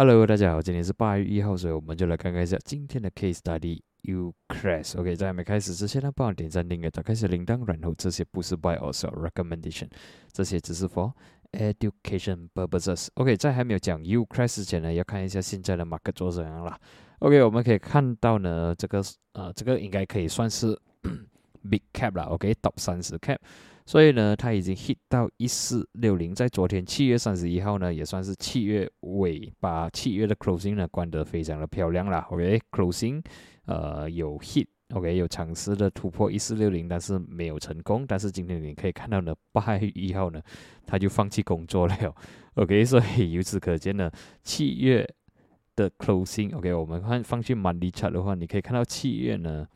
Hello，大家好，今天是八月一号，所以我们就来看看一下今天的 Case Study。Ucras。OK，在还没开始之前呢，帮我点赞、订阅、打开小铃铛，然后这些不是 Buy or Sell Recommendation，这些只是 For Education purposes。OK，在还没有讲 Ucras 之前呢，要看一下现在的 Market 做怎样啦。OK，我们可以看到呢，这个呃，这个应该可以算是 Big Cap 啦。OK，Top 三十 Cap。所以呢，它已经 hit 到一四六零，在昨天七月三十一号呢，也算是七月尾，把七月的 closing 呢关得非常的漂亮啦。OK，closing，呃，有 hit，OK，有尝试的突破一四六零，但是没有成功。但是今天你可以看到呢，八月一号呢，他就放弃工作了。OK，所以由此可见呢，七月的 closing，OK，我们看放去 money chart 的话，你可以看到七月呢。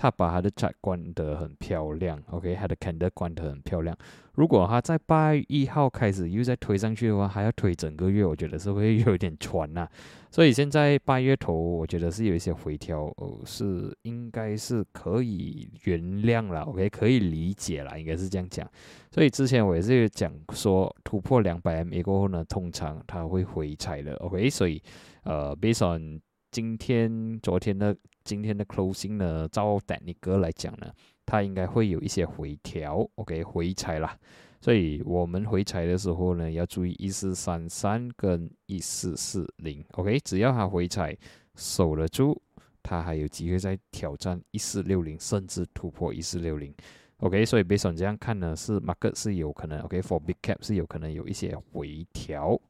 他把他的债关得很漂亮，OK，他的 candle 关得很漂亮。如果他在八月一号开始又再推上去的话，还要推整个月，我觉得是会有点喘呐。所以现在八月头，我觉得是有一些回调，哦，是应该是可以原谅了，OK，可以理解了，应该是这样讲。所以之前我也是讲说，突破两百 MA 过后呢，通常它会回踩的，OK，所以呃，based on 今天、昨天的。今天的 closing 呢，照丹尼哥来讲呢，它应该会有一些回调，OK，回踩啦。所以我们回踩的时候呢，要注意一四三三跟一四四零，OK，只要它回踩守得住，它还有机会再挑战一四六零，甚至突破一四六零，OK。所以 based on 这样看呢，是 market 是有可能，OK，for big cap 是有可能有一些回调。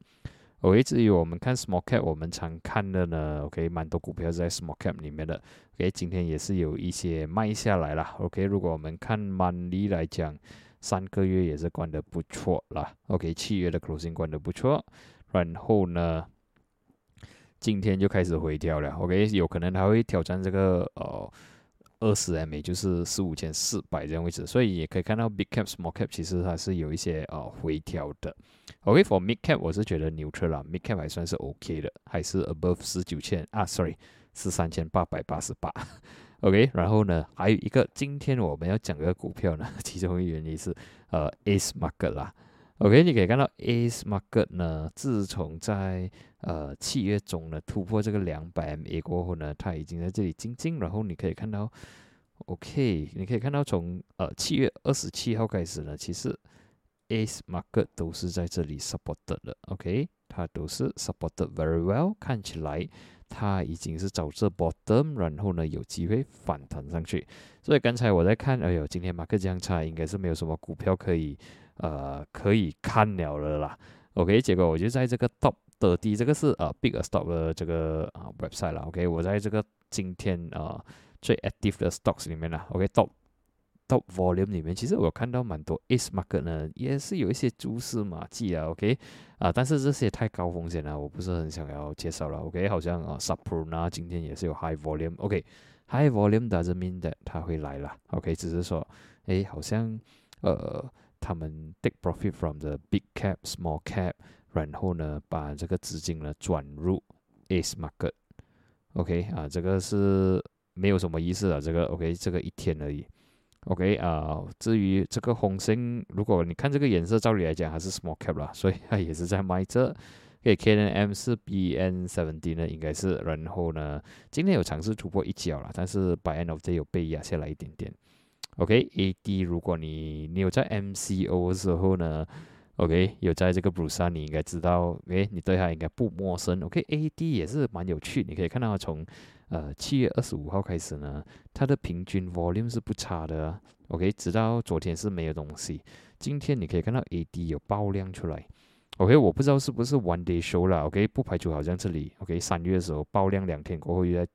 OK，至于我们看 small cap，我们常看的呢，OK，蛮多股票在 small cap 里面的，OK，今天也是有一些卖下来了，OK，如果我们看 money 来讲，三个月也是关的不错啦，OK，七月的 closing 关的不错，然后呢，今天就开始回调了，OK，有可能它会挑战这个呃。二十 MA 就是四五千四百这样位置，所以也可以看到 big cap、small cap 其实它是有一些呃回调的。OK，for mid cap 我是觉得 neutral 啦，mid cap 还算是 OK 的，还是 above 十九千啊，sorry，是三千八百八十八。OK，然后呢，还有一个今天我们要讲的股票呢，其中一个原因是呃 Ace Market 啦。OK，你可以看到 Ace Market 呢，自从在呃七月中呢突破这个两百 MA 过后呢，它已经在这里进进。然后你可以看到，OK，你可以看到从呃七月二十七号开始呢，其实 Ace Market 都是在这里 supported 的。OK，它都是 supported very well，看起来它已经是找这 bottom，然后呢有机会反弹上去。所以刚才我在看，哎呦，今天马克这样差，应该是没有什么股票可以。呃，可以看了了啦。OK，结果我就在这个 Top 的第这个是呃 Big Stock 的这个啊 website 啦。OK，我在这个今天啊最 active 的 stocks 里面啦。OK，Top Top Volume 里面，其实我看到蛮多 S Market 呢，也是有一些蛛丝马迹啊。OK，啊，但是这些太高风险了，我不是很想要介绍了。OK，好像啊 Supruna 今天也是有 High Volume。OK，High Volume doesn't mean that 它会来了。OK，只是说，哎，好像呃。他们 take profit from the big cap, small cap，然后呢，把这个资金呢转入 Ace market，OK 啊，这个是没有什么意思的，这个 OK，这个一天而已，OK 啊，至于这个红星，如果你看这个颜色，照理来讲还是 small cap 啦，所以它也是在卖这，OK K N M 是 B N seven D 呢，应该是，然后呢，今天有尝试突破一角了，但是 by end of day 有被压下来一点点。OK，AD，如果你你有在 MCO 的时候呢，OK，有在这个 b r u c e 你应该知道，诶，你对它应该不陌生。OK，AD 也是蛮有趣，你可以看到从呃七月二十五号开始呢，它的平均 volume 是不差的。OK，直到昨天是没有东西，今天你可以看到 AD 有爆量出来。OK，我不知道是不是 One Day Show 了。OK，不排除好像这里 OK 三月的时候爆量两天过后又在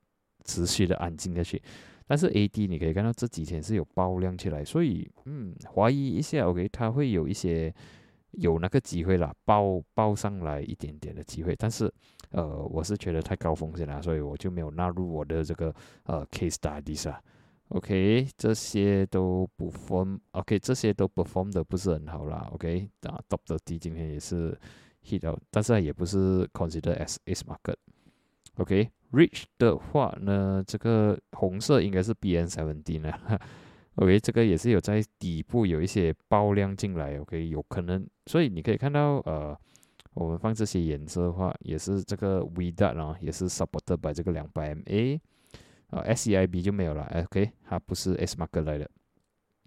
持续的安静下去。但是 A D 你可以看到这几天是有爆量起来，所以嗯，怀疑一下，OK，它会有一些有那个机会啦，爆爆上来一点点的机会。但是呃，我是觉得太高风险了，所以我就没有纳入我的这个呃 case studies 啊。OK，这些都不 form，OK，这些都 perform 的不是很好啦。OK，啊，Top 的 D 今天也是 hit out，，但是也不是 consider as is market。OK Rich 的话呢，这个红色应该是 BN seven D 呢。OK，这个也是有在底部有一些爆量进来。OK，有可能，所以你可以看到，呃，我们放这些颜色的话，也是这个 V dot 啊，也是 supported by 这个两百 MA，啊，SEIB 就没有了，OK，它不是 S marker 来的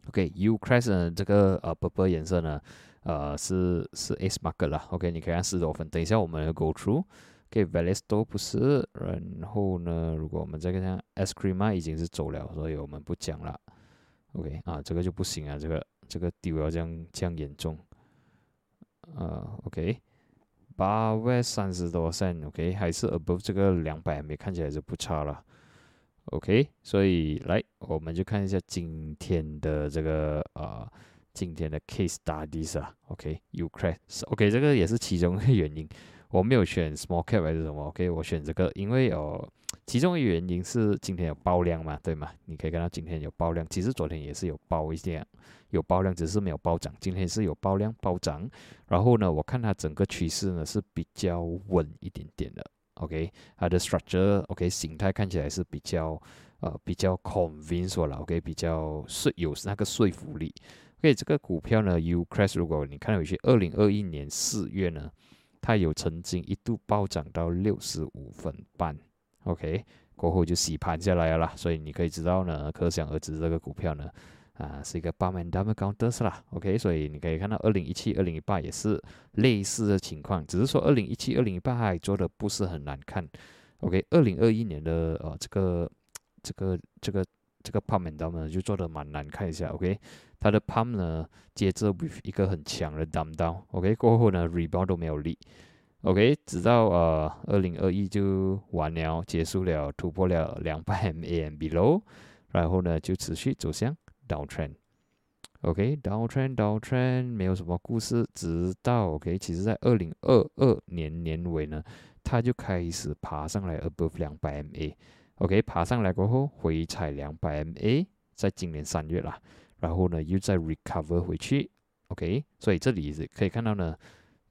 ，OK，U crest 这个呃 purple 颜色呢，呃是是 S marker 啦，OK，你可以看四多分，等一下我们 go through through，OK，Valesto 不是，然后呢，如果我们再看 S cream 已经是走了，所以我们不讲了，OK，啊这个就不行啊，这个这个丢要这样这样严重，呃 OK。八万三十多升，OK，还是 above 这个两百没看起来是不差了，OK，所以来我们就看一下今天的这个呃今天的 case studies 啊，OK，Ukraine，OK，这个也是其中一个原因，我没有选 small cap 还是什么，OK，我选这个，因为哦。其中一个原因是今天有爆量嘛，对吗？你可以看到今天有爆量，其实昨天也是有爆一点，有爆量，只是没有暴涨。今天是有爆量暴涨，然后呢，我看它整个趋势呢是比较稳一点点的。OK，它的 structure OK 形态看起来是比较呃比较 convinced 了，OK 比较是有那个说服力。OK，这个股票呢，Ucrash，如果你看回去，二零二一年四月呢，它有曾经一度暴涨到六十五分半。OK，过后就洗盘下来了啦，所以你可以知道呢，可想而知这个股票呢，啊是一个八万 double counters 啦。OK，所以你可以看到二零一七、二零一八也是类似的情况，只是说二零一七、二零一八还做的不是很难看。OK，二零二一年的呃这个这个这个这个 pump and dump 呢就做的蛮难看一下。OK，它的 pump 呢接着 with 一个很强的 dump down。OK，过后呢 rebound 都没有力。OK，直到呃二零二一就完了，结束了，突破了两百 MA and below，然后呢就持续走向 downtrend。OK，downtrend downtrend 没有什么故事，直到 OK，其实在二零二二年年尾呢，它就开始爬上来 above 两百 MA。OK，爬上来过后回踩两百 MA，在今年三月啦，然后呢又再 recover 回去。OK，所以这里是可以看到呢，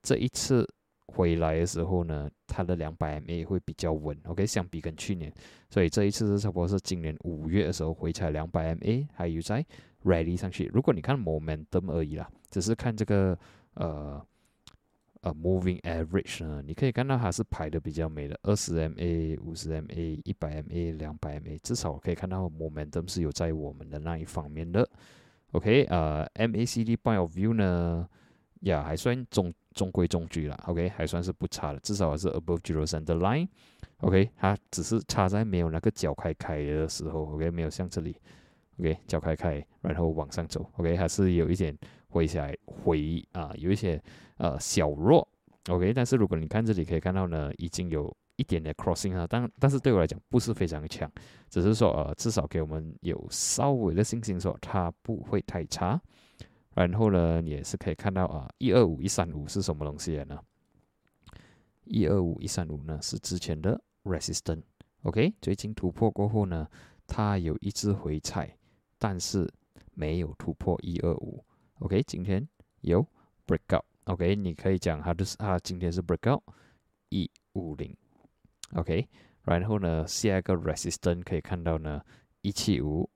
这一次。回来的时候呢，它的两百 MA 会比较稳，OK，相比跟去年，所以这一次是差不多是今年五月的时候回踩两百 MA，还有在 ready 上去。如果你看 momentum 而已啦，只是看这个呃呃 moving average 呢，你可以看到它是排的比较美的，二十 MA、五十 MA、一百 MA、两百 MA，至少可以看到 momentum 是有在我们的那一方面的，OK，呃，MACD point of view 呢，呀还算中。中规中矩了，OK，还算是不差的，至少还是 above zero center line，OK，它只是差在没有那个脚开开的时候，OK，没有像这里，OK，脚开开，然后往上走，OK，还是有一点回起来回啊，有一些呃小弱，OK，但是如果你看这里可以看到呢，已经有一点点 crossing 啊，但但是对我来讲不是非常强，只是说呃至少给我们有稍微的信心说它不会太差。然后呢，也是可以看到啊，一二五一三五是什么东西呢？一二五一三五呢是之前的 resistance，OK，最近突破过后呢，它有一只回踩，但是没有突破一二五，OK，今天有 breakout，OK，你可以讲它的它今天是 breakout 一五零，OK，然后呢，下一个 resistance 可以看到呢一七五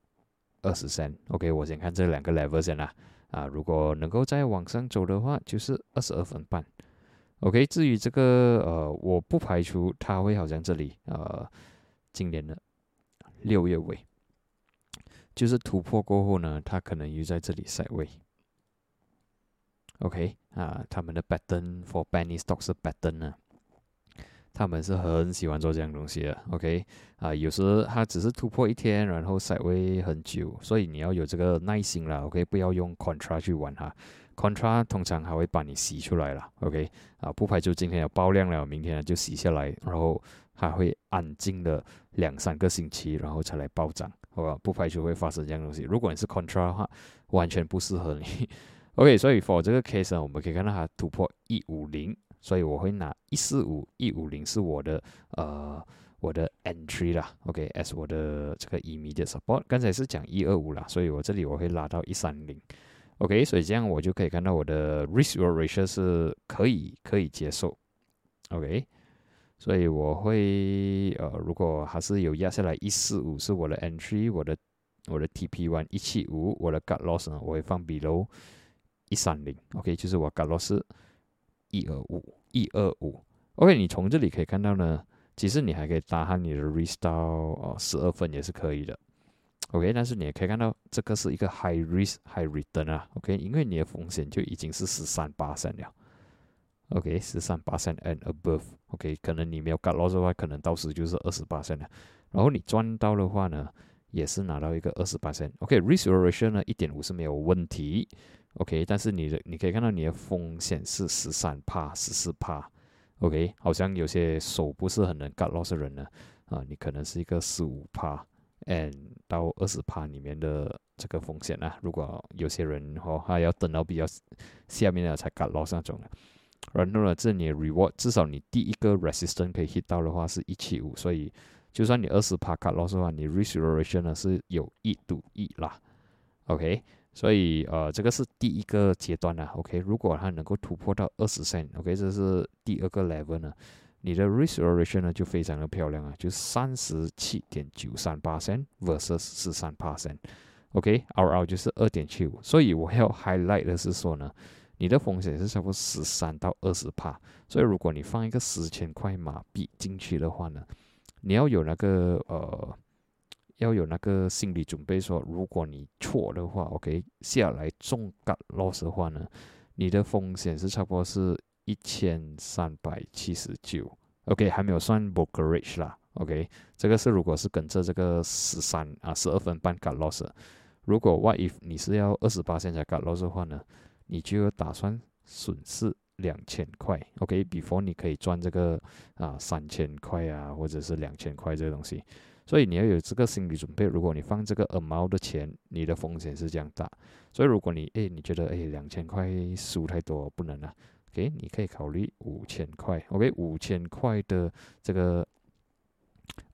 二十三，OK，我先看这两个 level 先啦。啊，如果能够再往上走的话，就是二十二分半。OK，至于这个呃，我不排除它会好像这里呃，今年的六月尾，就是突破过后呢，它可能又在这里塞位。OK，啊，他们的 pattern for penny stocks 的 pattern 呢。他们是很喜欢做这样东西的，OK，啊，有时它只是突破一天，然后塞位很久，所以你要有这个耐心啦，OK，不要用 contra 去玩它，contra 通常还会把你洗出来了，OK，啊，不排除今天有爆量了，明天就洗下来，然后还会安静的两三个星期，然后才来暴涨，好吧？不排除会发生这样东西。如果你是 contra 的话，完全不适合你，OK，所以 for 这个 case 呢，我们可以看到它突破一五零。所以我会拿一四五一五零是我的呃我的 entry 啦，OK，as 我的这个 immediate support。刚才是讲一二五啦，所以我这里我会拉到一三零，OK，所以这样我就可以看到我的 risk ratio 是可以可以接受，OK，所以我会呃如果还是有压下来一四五是我的 entry，我的我的 TP one 一七五，我的 cut loss 呢我会放 below 一三零，OK，就是我 cut loss。一二五一二五。OK，你从这里可以看到呢，其实你还可以搭上你的 risk 到哦十二分也是可以的。OK，但是你也可以看到这个是一个 high risk high return 啊。OK，因为你的风险就已经是十三八三了。OK，十三八三 and above。OK，可能你没有 cut loss 的话，可能到时就是二十八三了。然后你赚到的话呢，也是拿到一个二十八三。OK，risk ratio 呢一点五是没有问题。OK，但是你的你可以看到你的风险是十三帕十四帕。OK，好像有些手不是很能 cut 的人呢，啊，你可能是一个十五帕。and 到二十帕里面的这个风险啊，如果有些人哦，还要等到比较下面的才 cut 那种的，然后呢，这你 reward 至少你第一个 resistance 可以 hit 到的话是一七五，所以就算你二十趴 cut loss 的话，你 restoration 呢是有一赌一啦，OK，所以呃这个是第一个阶段啦 o k 如果它能够突破到二十 %，OK，这是第二个 level 呢。你的 restoration 呢就非常的漂亮啊，就三十七点九三八 percent versus 十三 percent，OK，RR 就是二点七五，所以我要 highlight 的是说呢，你的风险是差不多十三到二十帕，所以如果你放一个十千块马币进去的话呢，你要有那个呃，要有那个心理准备，说如果你错的话，OK，下来重 cut loss 的话呢，你的风险是差不多是。一千三百七十九，OK，还没有算 brokerage 啦，OK，这个是如果是跟着这个十三啊十二分半 cut loss，如果 what if 你是要二十八现在 cut loss 的话呢，你就打算损失两千块，OK，before 你可以赚这个啊三千块啊或者是两千块这个东西，所以你要有这个心理准备，如果你放这个 amount 的钱，你的风险是这样大，所以如果你诶你觉得诶两千块输太多不能啊。OK，你可以考虑五千块。OK，五千块的这个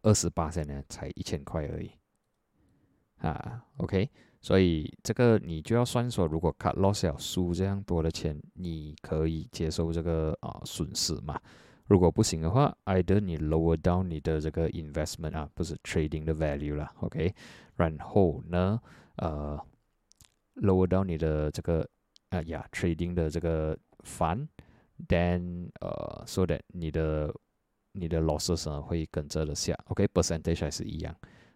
二十八线呢，才一千块而已啊。OK，所以这个你就要算说，如果 cut loss 要输这样多的钱，你可以接受这个啊损失嘛？如果不行的话，either 你 lower down 你的这个 investment 啊，不是 trading 的 value 啦。OK，然后呢，呃，lower down 你的这个啊呀 trading 的这个。fund，then 呃，so that 你的你的 losses 呢会跟着的下，OK，percentage 还是一样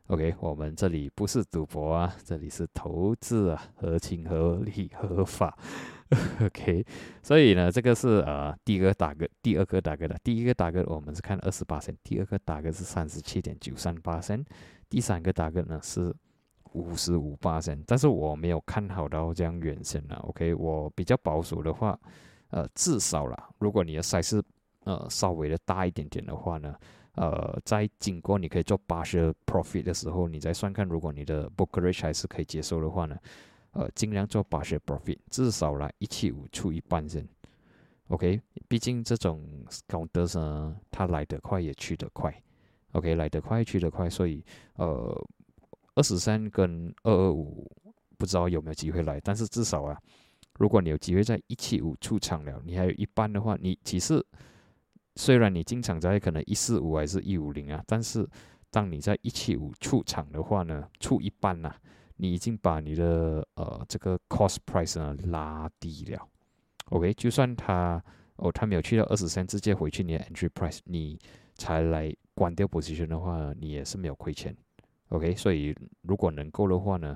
，OK，我们这里不是赌博啊，这里是投资啊，合情合理合法 OK，所以呢，这个是呃第一个打个，第二个打个的，第一个打个我们是看二十八线，第二个打个是三十七点九三八线，第三个打个呢是。五十五八线，但是我没有看好到这样远线了。OK，我比较保守的话。呃，至少啦，如果你的 size 呃稍微的大一点点的话呢，呃，在经过你可以做八十 profit 的时候，你再算看，如果你的 bookerage 还是可以接受的话呢，呃，尽量做八十 profit，至少来一七五出一半先。OK，毕竟这种高德呢，它来得快也去得快。OK，来得快去得快，所以呃，二十三跟二二五不知道有没有机会来，但是至少啊。如果你有机会在一七五出场了，你还有一半的话，你其实虽然你进场在可能一四五还是一五零啊，但是当你在一七五出场的话呢，出一半呐，你已经把你的呃这个 cost price 呢拉低了。OK，就算他哦他没有去到二十三，直接回去你的 entry price，你才来关掉 position 的话，你也是没有亏钱。OK，所以如果能够的话呢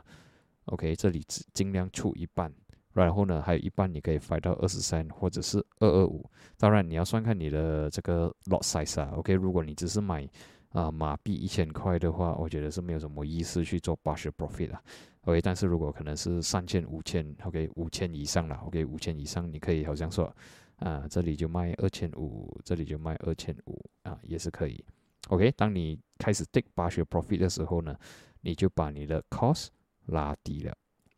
，OK 这里只尽量出一半。然后呢，还有一半你可以翻到二十三或者是二二五。当然你要算看你的这个 lot size 啊。OK，如果你只是买啊马币一千块的话，我觉得是没有什么意思去做八十 profit 啊。OK，但是如果可能是三千、五千，OK，五千以上了，OK，五千以上你可以好像说啊，这里就卖二千五，这里就卖二千五啊，也是可以。OK，当你开始 take 八十 profit 的时候呢，你就把你的 cost 拉低了。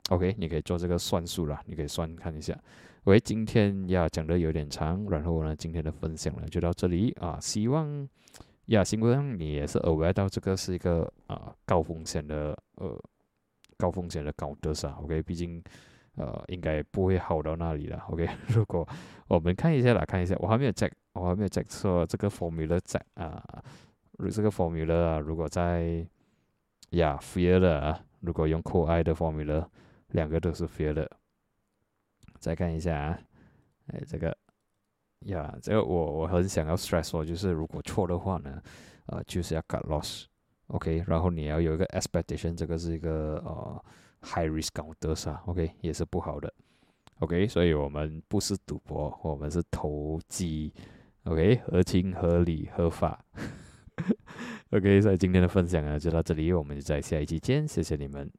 OK，你可以做这个算术了，你可以算看一下。喂，今天呀讲的有点长，然后呢，今天的分享呢就到这里啊。希望呀，希望你也是偶尔到这个是一个啊高风险的呃高风险的高德噻。OK，毕竟呃应该不会好到那里了。OK，如果我们看一下啦看一下，我还没有 check，，我还没有 check 说这个 formula 在啊，这个 formula 啊，如果在呀 fear 的啊，如果用 coi 的 formula。两个都是 fail 的，再看一下啊，哎，这个呀，这个我我很想要 stress 说，就是如果错的话呢，呃，就是要 cut loss，OK，然后你要有一个 expectation，这个是一个呃 high risk counter 啊，OK，也是不好的，OK，所以我们不是赌博，我们是投机，OK，合情合理合法，OK，所以今天的分享呢就到这里，我们就在下一期见，谢谢你们。